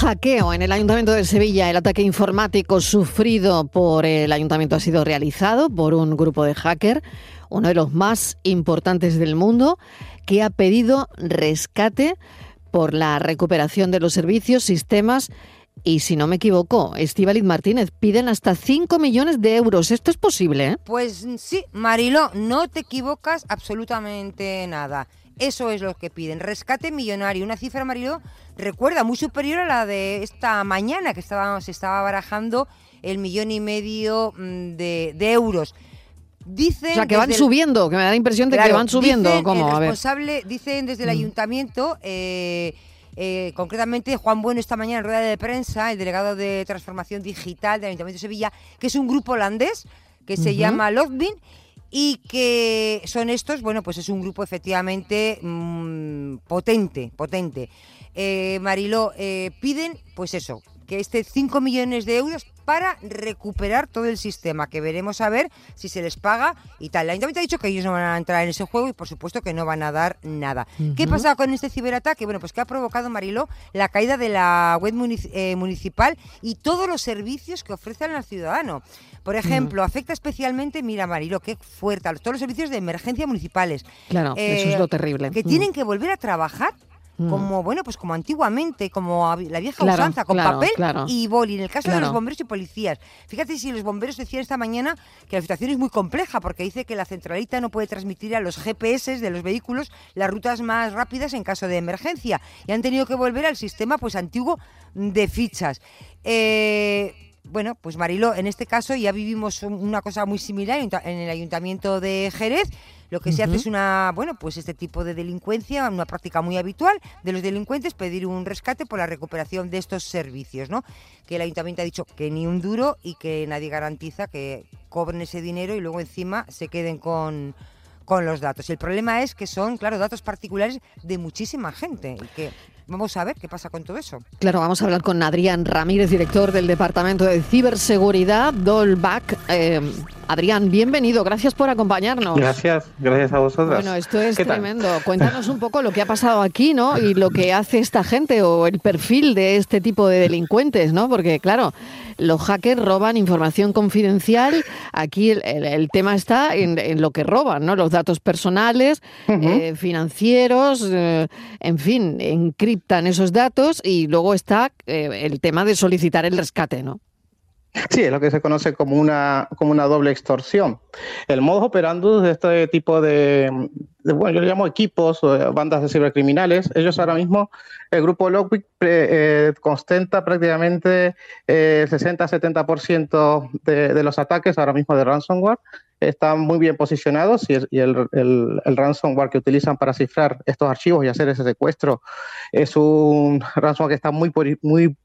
Hackeo en el Ayuntamiento de Sevilla. El ataque informático sufrido por el Ayuntamiento ha sido realizado por un grupo de hacker, uno de los más importantes del mundo, que ha pedido rescate por la recuperación de los servicios, sistemas y si no me equivoco, Estíbaliz Martínez, piden hasta 5 millones de euros. ¿Esto es posible? Eh? Pues sí, Marilo, no te equivocas absolutamente nada. Eso es lo que piden. Rescate millonario. Una cifra, Marilo, recuerda, muy superior a la de esta mañana, que estaba, se estaba barajando el millón y medio mm, de, euros. Dicen o sea, que van subiendo, que me da la impresión de que van subiendo. Dicen ¿Cómo? El responsable, dicen desde el mm. ayuntamiento, eh, eh, concretamente Juan Bueno esta mañana en rueda de prensa, el delegado de Transformación Digital del Ayuntamiento de Sevilla, que es un grupo holandés que se llama Logbin y que son estos, bueno, pues es un grupo efectivamente mm, potente, potente. Eh, Mariló, eh, piden, pues eso, que este 5 millones de euros para recuperar todo el sistema, que veremos a ver si se les paga y tal. El Ayuntamiento ha dicho que ellos no van a entrar en ese juego y por supuesto que no van a dar nada. ¿Qué pasa con este ciberataque? Bueno, pues que ha provocado, Mariló, la caída de la web eh, municipal y todos los servicios que ofrecen al ciudadano. Por ejemplo, afecta especialmente, mira Marilo, qué fuerte, a todos los servicios de emergencia municipales. Claro, eso es lo terrible. Que tienen que volver a trabajar. Como bueno pues como antiguamente como la vieja usanza con papel y boli. En el caso de los bomberos y policías. Fíjate si los bomberos decían esta mañana que la situación es muy compleja porque dice que la centralita no puede transmitir a los GPS de los vehículos las rutas más rápidas en caso de emergencia. Y han tenido que volver al sistema pues antiguo de fichas. Eh, bueno, pues Marilo, en este caso ya vivimos una cosa muy similar en el Ayuntamiento de Jerez. Lo que se hace es una, bueno, pues este tipo de delincuencia, una práctica muy habitual de los delincuentes, pedir un rescate por la recuperación de estos servicios, ¿no? Que el ayuntamiento ha dicho que ni un duro y que nadie garantiza que cobren ese dinero y luego encima se queden con, con los datos. El problema es que son, claro, datos particulares de muchísima gente y que Vamos a ver qué pasa con todo eso. Claro, vamos a hablar con Adrián Ramírez, director del Departamento de Ciberseguridad, Dolback. Eh, Adrián, bienvenido, gracias por acompañarnos. Gracias, gracias a vosotros. Bueno, esto es tremendo. Cuéntanos un poco lo que ha pasado aquí, ¿no? Y lo que hace esta gente o el perfil de este tipo de delincuentes, ¿no? Porque, claro, los hackers roban información confidencial. Aquí el, tema está en, lo que roban, ¿no? Los datos personales, eh, financieros, eh, en fin, encriptan esos datos y luego está eh, el tema de solicitar el rescate, ¿no? Sí, es lo que se conoce como una, como una doble extorsión. El modo operando de este tipo de, bueno, yo le llamo equipos o bandas de cibercriminales, ellos ahora mismo, el grupo Lockpick eh, constenta prácticamente el 60-70% de, de los ataques ahora mismo de ransomware. Están muy bien posicionados y, el, el, ransomware que utilizan para cifrar estos archivos y hacer ese secuestro es un ransomware que está muy, muy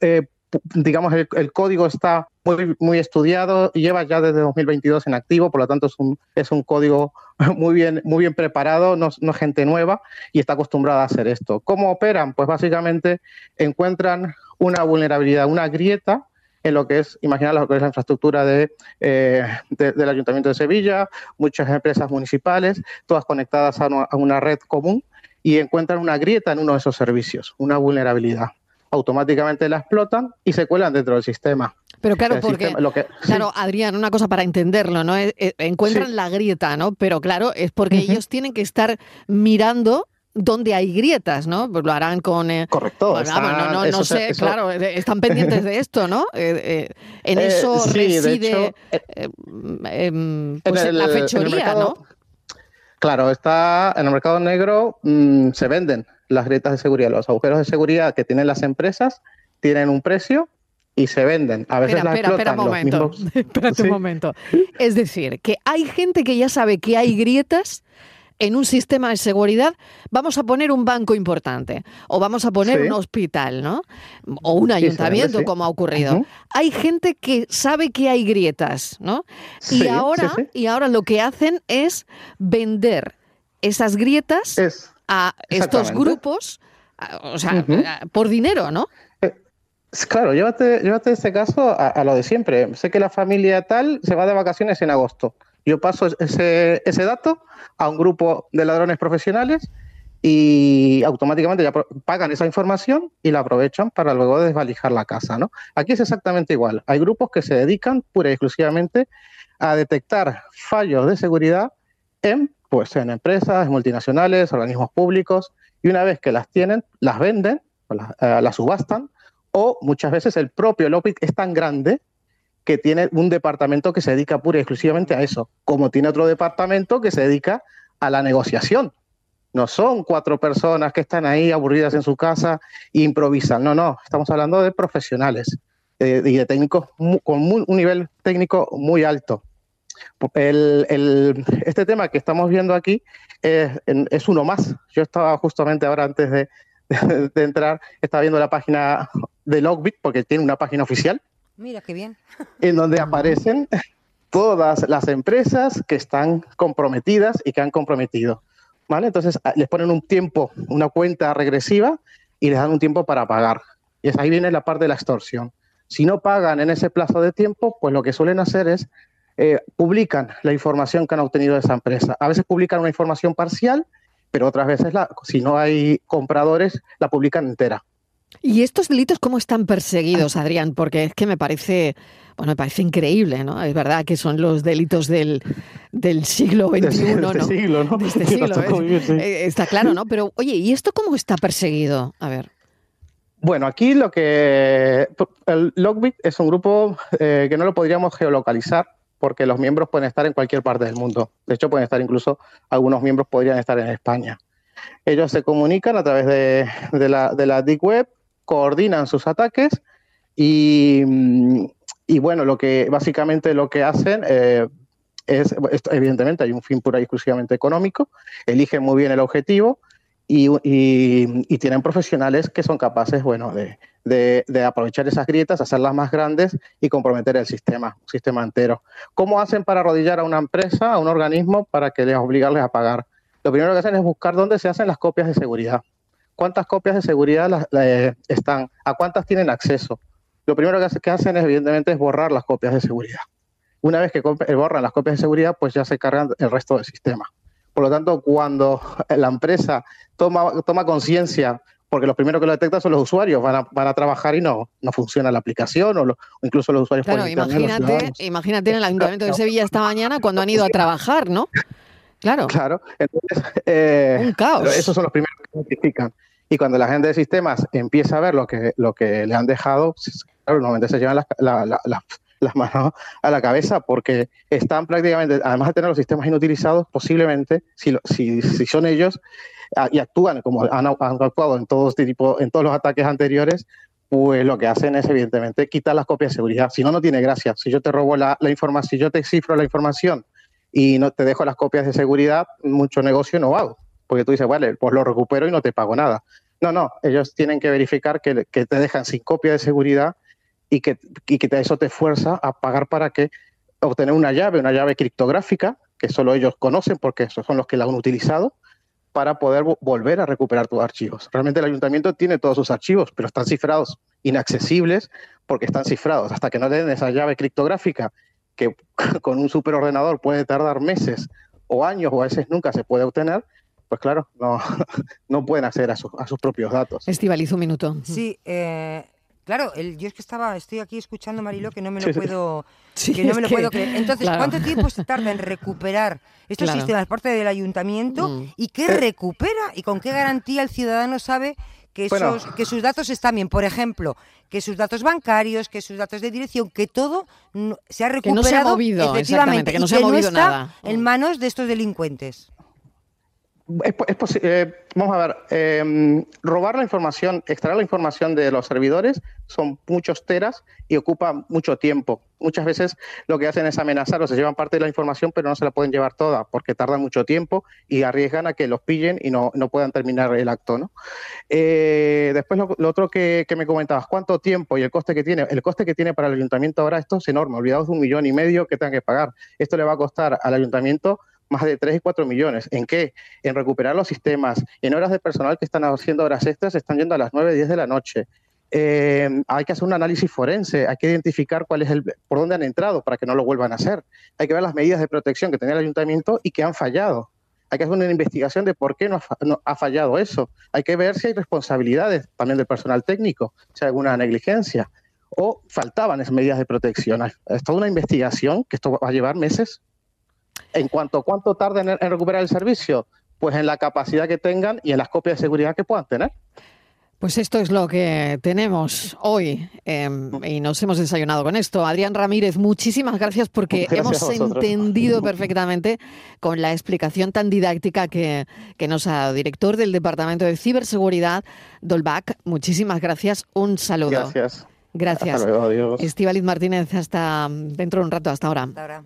eh, digamos, el, código está muy, muy estudiado y lleva ya desde 2022 en activo, por lo tanto es un, es un código muy bien, muy bien preparado, no, no gente nueva y está acostumbrada a hacer esto. ¿Cómo operan? Pues básicamente encuentran una vulnerabilidad, una grieta en lo que es, imaginar lo que es la infraestructura de, eh, del Ayuntamiento de Sevilla, muchas empresas municipales, todas conectadas a una red común y encuentran una grieta en uno de esos servicios, una vulnerabilidad automáticamente la explotan y se cuelan dentro del sistema. Pero claro, porque, claro, Adrián, una cosa para entenderlo, ¿no? Eh, eh, encuentran la grieta, ¿no? Pero claro, es porque ellos tienen que estar mirando dónde hay grietas, ¿no? Pues lo harán con... Eh, Correcto. no, no, sé, claro, están pendientes de esto, ¿no? en eso reside em, pues, la fechoría, ¿no? Claro, está en el mercado negro, mm, se venden las grietas de seguridad, los agujeros de seguridad que tienen las empresas tienen un precio y se venden. A veces espera, espera, un momento. Espérate un momento. Es decir, que hay gente que ya sabe que hay grietas en un sistema de seguridad, vamos a poner un banco importante o vamos a poner un hospital, ¿no? O un ayuntamiento, como ha ocurrido. Hay gente que sabe que hay grietas, ¿no? y ahora, y ahora lo que hacen es vender esas grietas a estos grupos, o sea, por dinero, ¿no? Eh, claro, llévate, llévate este caso a, lo de siempre. Sé que la familia tal se va de vacaciones en agosto. Yo paso ese, ese dato a un grupo de ladrones profesionales y automáticamente ya pagan esa información y la aprovechan para luego desvalijar la casa. ¿no? Aquí es exactamente igual. Hay grupos que se dedican pura y exclusivamente a detectar fallos de seguridad en, pues, en empresas, multinacionales, organismos públicos, y una vez que las tienen, las venden, eh, las, subastan, o muchas veces el propio Lockbit es tan grande que tiene un departamento que se dedica pura y exclusivamente a eso, como tiene otro departamento que se dedica a la negociación. No son cuatro personas que están ahí aburridas en su casa e improvisan. No, no, estamos hablando de profesionales eh, y de técnicos con un nivel técnico muy alto. Este tema que estamos viendo aquí es, uno más. Yo estaba justamente ahora antes de, de, entrar, estaba viendo la página de Logbit, porque tiene una página oficial. Mira, qué bien. En donde aparecen todas las empresas que están comprometidas y que han comprometido. ¿Vale? Entonces les ponen un tiempo, una cuenta regresiva y les dan un tiempo para pagar. Y ahí viene la parte de la extorsión. Si no pagan en ese plazo de tiempo, pues lo que suelen hacer es eh, publican la información que han obtenido de esa empresa. A veces publican una información parcial, pero otras veces, la, si no hay compradores, la publican entera. ¿Y estos delitos cómo están perseguidos, Adrián? Porque es que me parece, bueno, me parece increíble, ¿no? Es verdad que son los delitos del, del siglo XXI, ¿no? De este siglo, ¿no? De este siglo, está claro, ¿no? Pero, oye, ¿y esto cómo está perseguido? A ver. Bueno, aquí lo que... El Logbit es un grupo eh, que no lo podríamos geolocalizar porque los miembros pueden estar en cualquier parte del mundo. De hecho, pueden estar incluso, algunos miembros podrían estar en España. Ellos se comunican a través de, la, de Deep Web, coordinan sus ataques y, bueno, lo que básicamente lo que hacen eh, es, evidentemente hay un fin pura y exclusivamente económico, eligen muy bien el objetivo y, tienen profesionales que son capaces, bueno, de, aprovechar esas grietas, hacerlas más grandes y comprometer el sistema, un sistema entero. ¿Cómo hacen para arrodillar a una empresa, a un organismo, para que les obligarles a pagar? Lo primero que hacen es buscar dónde se hacen las copias de seguridad. ¿Cuántas copias de seguridad están? ¿A cuántas tienen acceso? Lo primero que hacen, evidentemente, es borrar las copias de seguridad. Una vez que borran las copias de seguridad, pues ya se cargan el resto del sistema. Por lo tanto, cuando la empresa toma, toma conciencia, porque los primeros que lo detectan son los usuarios, van a, van a trabajar y no, no funciona la aplicación o, incluso los usuarios. Claro, imagínate, imagínate en el Ayuntamiento de Sevilla esta mañana cuando han ido a trabajar, ¿no? Claro. Claro. Entonces, eh, Un caos. Esos son los primeros que identifican. Y cuando la gente de sistemas empieza a ver lo que, lo que le han dejado, claro, normalmente se llevan las, las manos a la cabeza porque están prácticamente, además de tener los sistemas inutilizados, posiblemente, si, si, si son ellos y actúan como han, actuado en todo este tipo, en todos los ataques anteriores, pues lo que hacen es evidentemente quitar las copias de seguridad. Si no, no tiene gracia. Si yo te robo la, la información, si yo te cifro la información y no te dejo las copias de seguridad, mucho negocio no hago. Porque tú dices, vale, pues lo recupero y no te pago nada. No, no, ellos tienen que verificar que, que te dejan sin copia de seguridad y que, y que eso te fuerza a pagar para que obtener una llave, una llave criptográfica, que solo ellos conocen porque esos son los que la han utilizado, para poder volver a recuperar tus archivos. Realmente el ayuntamiento tiene todos sus archivos, pero están cifrados, inaccesibles, porque están cifrados. Hasta que no den esa llave criptográfica, que con un superordenador puede tardar meses o años, o a veces nunca se puede obtener, pues claro, no, no pueden acceder a, a sus propios datos. Estivaliz, un minuto. Sí, eh, Claro, el, yo es que estaba, estoy aquí escuchando Marilo que no me lo puedo, que no me lo puedo creer. Entonces, ¿cuánto tiempo se tarda en recuperar estos sistemas parte del ayuntamiento mm. y qué eh. recupera y con qué garantía el ciudadano sabe que, esos, que sus datos están bien? Por ejemplo, que sus datos bancarios, que sus datos de dirección, que todo se ha recuperado que no se ha movido, efectivamente, que no se ha movido nada. en manos de estos delincuentes. Eh, vamos a ver, em, robar la información, extraer la información de los servidores son muchos teras y ocupa mucho tiempo. Muchas veces lo que hacen es amenazar se llevan parte de la información, pero no se la pueden llevar toda porque tarda mucho tiempo y arriesgan a que los pillen y no, no puedan terminar el acto. ¿no? Eh, después lo, otro que, que, me comentabas, ¿cuánto tiempo y el coste que tiene? El coste que tiene para el ayuntamiento ahora esto es enorme, olvidados de un millón y medio que tengan que pagar. Esto le va a costar al ayuntamiento más de 3 y 4 millones. ¿En qué? En recuperar los sistemas. En horas de personal que están haciendo horas extras, están yendo a las 9, 10 de la noche. Eh, hay que hacer un análisis forense, hay que identificar cuál es el, por dónde han entrado para que no lo vuelvan a hacer. Hay que ver las medidas de protección que tenía el ayuntamiento y que han fallado. hay que hacer una investigación de por qué no ha, fallado eso. Hay que ver si hay responsabilidades también del personal técnico, si hay alguna negligencia o faltaban esas medidas de protección. Es toda una investigación que esto va a llevar meses. En cuanto a cuánto tarden en recuperar el servicio, pues en la capacidad que tengan y en las copias de seguridad que puedan tener. Pues esto es lo que tenemos hoy em, y nos hemos desayunado con esto. Adrián Ramírez, muchísimas gracias porque hemos entendido perfectamente con la explicación tan didáctica que, nos ha dado director del Departamento de Ciberseguridad, Dolbac. Muchísimas gracias. Un saludo. Gracias. Gracias. Hasta luego, adiós. Martínez, hasta dentro de un rato, hasta ahora. Hasta ahora.